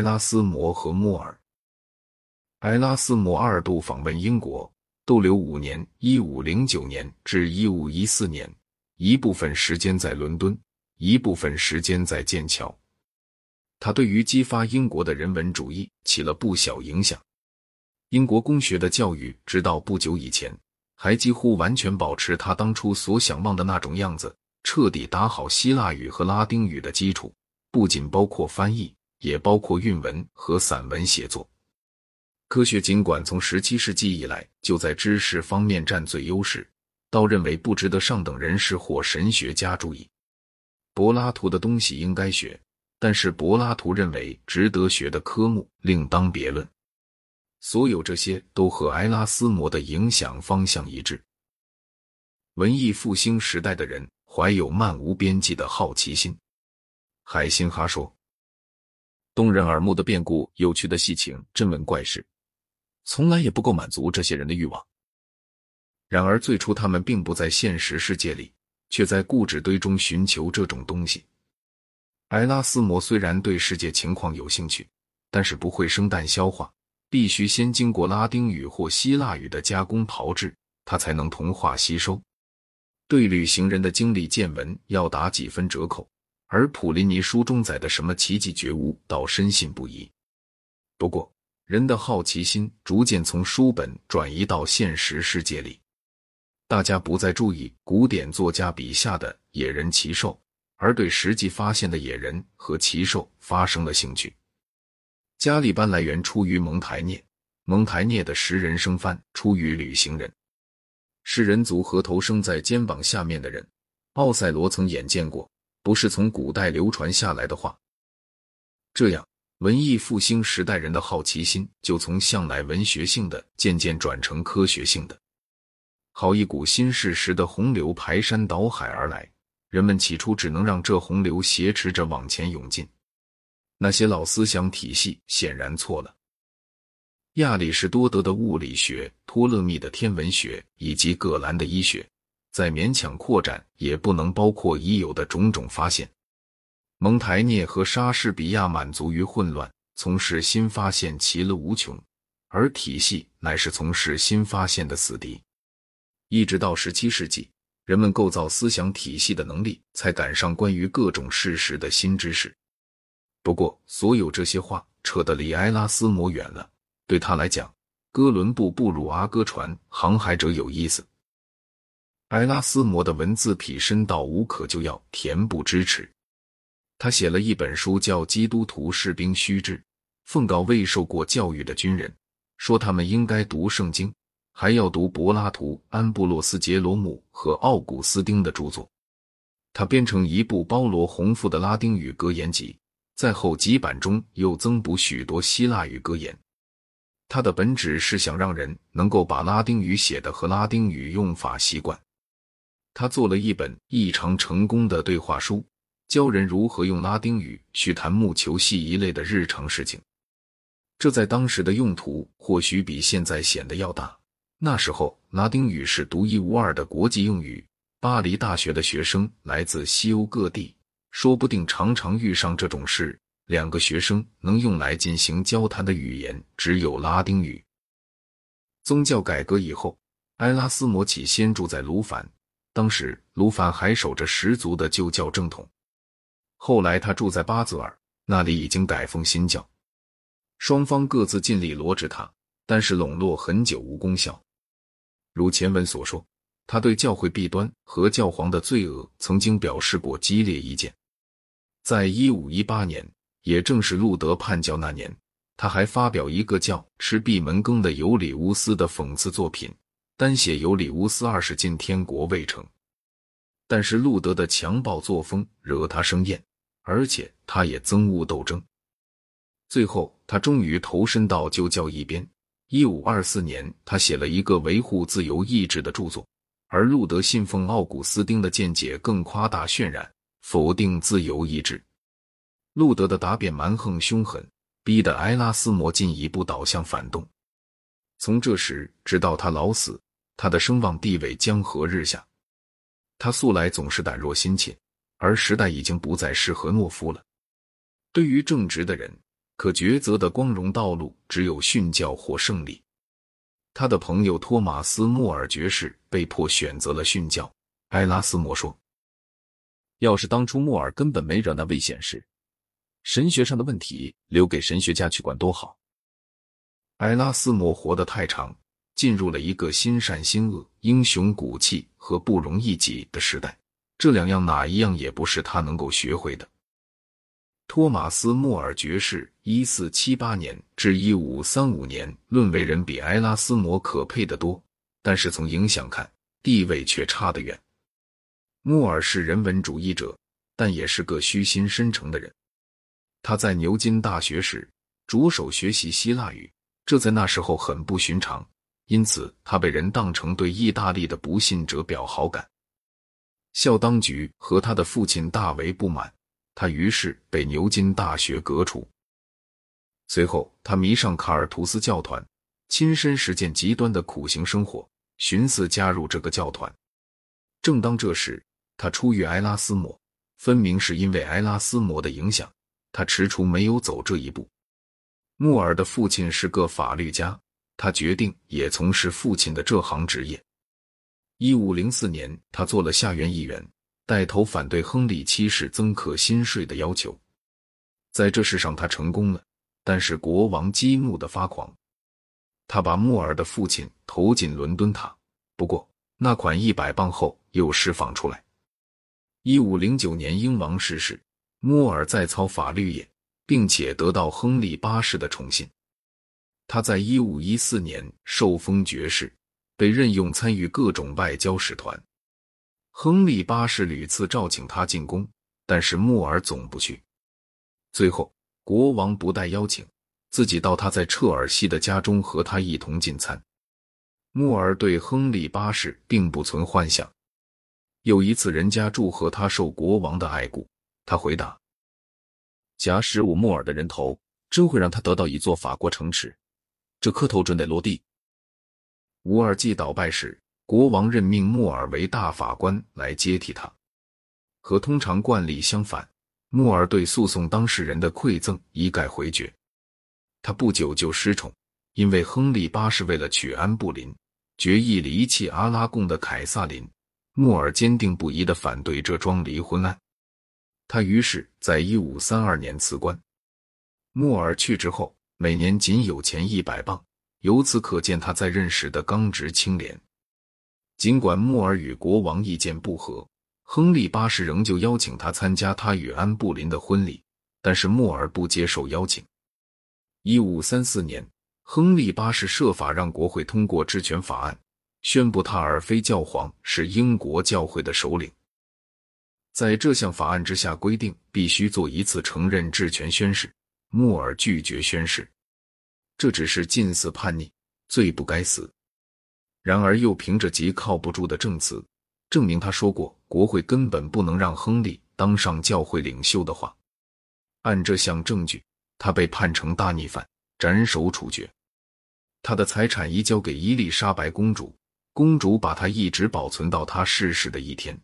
埃拉斯摩和莫尔。埃拉斯谟二度访问英国，逗留五年（一五零九年至一五一四年），一部分时间在伦敦，一部分时间在剑桥。他对于激发英国的人文主义起了不小影响。英国公学的教育，直到不久以前，还几乎完全保持他当初所想望的那种样子，彻底打好希腊语和拉丁语的基础，不仅包括翻译，也包括韵文和散文写作。科学尽管从十七世纪以来就在知识方面占最优势，倒认为不值得上等人士或神学家注意。柏拉图的东西应该学。但是柏拉图认为值得学的科目另当别论。所有这些都和埃拉斯摩的影响方向一致。文艺复兴时代的人怀有漫无边际的好奇心。海辛哈说：“动人耳目的变故、有趣的戏情、真闻怪事，从来也不够满足这些人的欲望。然而最初他们并不在现实世界里，却在固执堆中寻求这种东西。”埃拉斯谟虽然对世界情况有兴趣，但是不会生蛋消化，必须先经过拉丁语或希腊语的加工炮制，他才能同化吸收。对旅行人的经历见闻要打几分折扣，而普林尼书中载的什么奇迹觉悟，倒深信不疑。不过，人的好奇心逐渐从书本转移到现实世界里，大家不再注意古典作家笔下的野人奇兽。而对实际发现的野人和奇兽发生了兴趣。加利班来源出于蒙台涅，蒙台涅的食人生番出于旅行人。食人族和头生在肩膀下面的人，奥赛罗曾眼见过，不是从古代流传下来的话。这样，文艺复兴时代人的好奇心就从向来文学性的渐渐转成科学性的，好一股新事实的洪流排山倒海而来。人们起初只能让这洪流挟持着往前涌进，那些老思想体系显然错了。亚里士多德的物理学、托勒密的天文学以及葛兰的医学，再勉强扩展，也不能包括已有的种种发现。蒙台涅和莎士比亚满足于混乱，从事新发现其乐无穷，而体系乃是从事新发现的死敌。一直到十七世纪。人们构造思想体系的能力才赶上关于各种事实的新知识。不过，所有这些话扯得离埃拉斯摩远了。对他来讲，哥伦布不如阿哥船航海者有意思。埃拉斯摩的文字癖深到无可救药，恬不知耻。他写了一本书叫《基督徒士兵须知》，奉告未受过教育的军人，说他们应该读圣经。还要读柏拉图、安布洛斯·杰罗姆和奥古斯丁的著作。他编成一部包罗宏富的拉丁语格言集，在后几版中又增补许多希腊语格言。他的本旨是想让人能够把拉丁语写的和拉丁语用法习惯。他做了一本异常成功的对话书，教人如何用拉丁语去谈木球戏一类的日常事情。这在当时的用途或许比现在显得要大。那时候，拉丁语是独一无二的国际用语。巴黎大学的学生来自西欧各地，说不定常常遇上这种事。两个学生能用来进行交谈的语言只有拉丁语。宗教改革以后，埃拉斯摩起先住在卢凡，当时卢凡还守着十足的旧教正统。后来他住在巴泽尔，那里已经改奉新教。双方各自尽力罗织他，但是笼络很久无功效。如前文所说，他对教会弊端和教皇的罪恶曾经表示过激烈意见。在一五一八年，也正是路德叛教那年，他还发表一个叫《吃闭门羹的尤里乌斯》的讽刺作品，单写尤里乌斯二世进天国未成。但是路德的强暴作风惹他生厌，而且他也憎恶斗争。最后，他终于投身到旧教一边。一五二四年，他写了一个维护自由意志的著作，而路德信奉奥古斯丁的见解更夸大渲染，否定自由意志。路德的答辩蛮横凶狠，逼得埃拉斯摩进一步导向反动。从这时直到他老死，他的声望地位江河日下。他素来总是胆若心怯，而时代已经不再适合懦夫了。对于正直的人。可抉择的光荣道路只有殉教或胜利。他的朋友托马斯·莫尔爵士被迫选择了殉教。埃拉斯谟说：“要是当初莫尔根本没惹那危险事，神学上的问题留给神学家去管多好。”埃拉斯谟活得太长，进入了一个心善心恶、英雄骨气和不容易己的时代。这两样哪一样也不是他能够学会的。托马斯·莫尔爵士（一四七八年至一五三五年）论为人比埃拉斯摩可佩得多，但是从影响看，地位却差得远。莫尔是人文主义者，但也是个虚心深诚的人。他在牛津大学时着手学习希腊语，这在那时候很不寻常，因此他被人当成对意大利的不信者表好感。校当局和他的父亲大为不满，他于是被牛津大学革除。随后，他迷上卡尔图斯教团，亲身实践极端的苦行生活，寻思加入这个教团。正当这时，他初遇埃拉斯谟，分明是因为埃拉斯谟的影响，他踟蹰没有走这一步。穆尔的父亲是个法律家，他决定也从事父亲的这行职业。一五零四年，他做了下院议员，带头反对亨利七世增课新税的要求。在这事上，他成功了，但是国王激怒的发狂，他把穆尔的父亲投进伦敦塔。不过，那款一百磅后又释放出来。一五零九年，英王逝世，穆尔再操法律业，并且得到亨利八世的宠信。他在一五一四年受封爵士。被任用参与各种外交使团，亨利八世屡次召请他进宫，但是穆尔总不去。最后，国王不待邀请，自己到他在彻尔西的家中和他一同进餐。穆尔对亨利八世并不存幻想。有一次，人家祝贺他受国王的爱顾，他回答：“假使我穆尔的人头真会让他得到一座法国城池，这磕头准得落地。”乌尔季倒拜时，国王任命穆尔为大法官来接替他。和通常惯例相反，穆尔对诉讼当事人的馈赠一概回绝。他不久就失宠，因为亨利八世为了娶安布林，决意离弃阿拉贡的凯撒琳。莫尔坚定不移的反对这桩离婚案。他于是在一五三二年辞官。莫尔去职后，每年仅有钱一百磅。由此可见，他在任时的刚直清廉。尽管穆尔与国王意见不合，亨利八世仍旧邀请他参加他与安布林的婚礼，但是穆尔不接受邀请。一五三四年，亨利八世设法让国会通过治权法案，宣布他而非教皇是英国教会的首领。在这项法案之下，规定必须做一次承认治权宣誓，穆尔拒绝宣誓。这只是近似叛逆，罪不该死。然而又凭着极靠不住的证词，证明他说过国会根本不能让亨利当上教会领袖的话。按这项证据，他被判成大逆犯，斩首处决。他的财产移交给伊丽莎白公主，公主把他一直保存到他逝世的一天。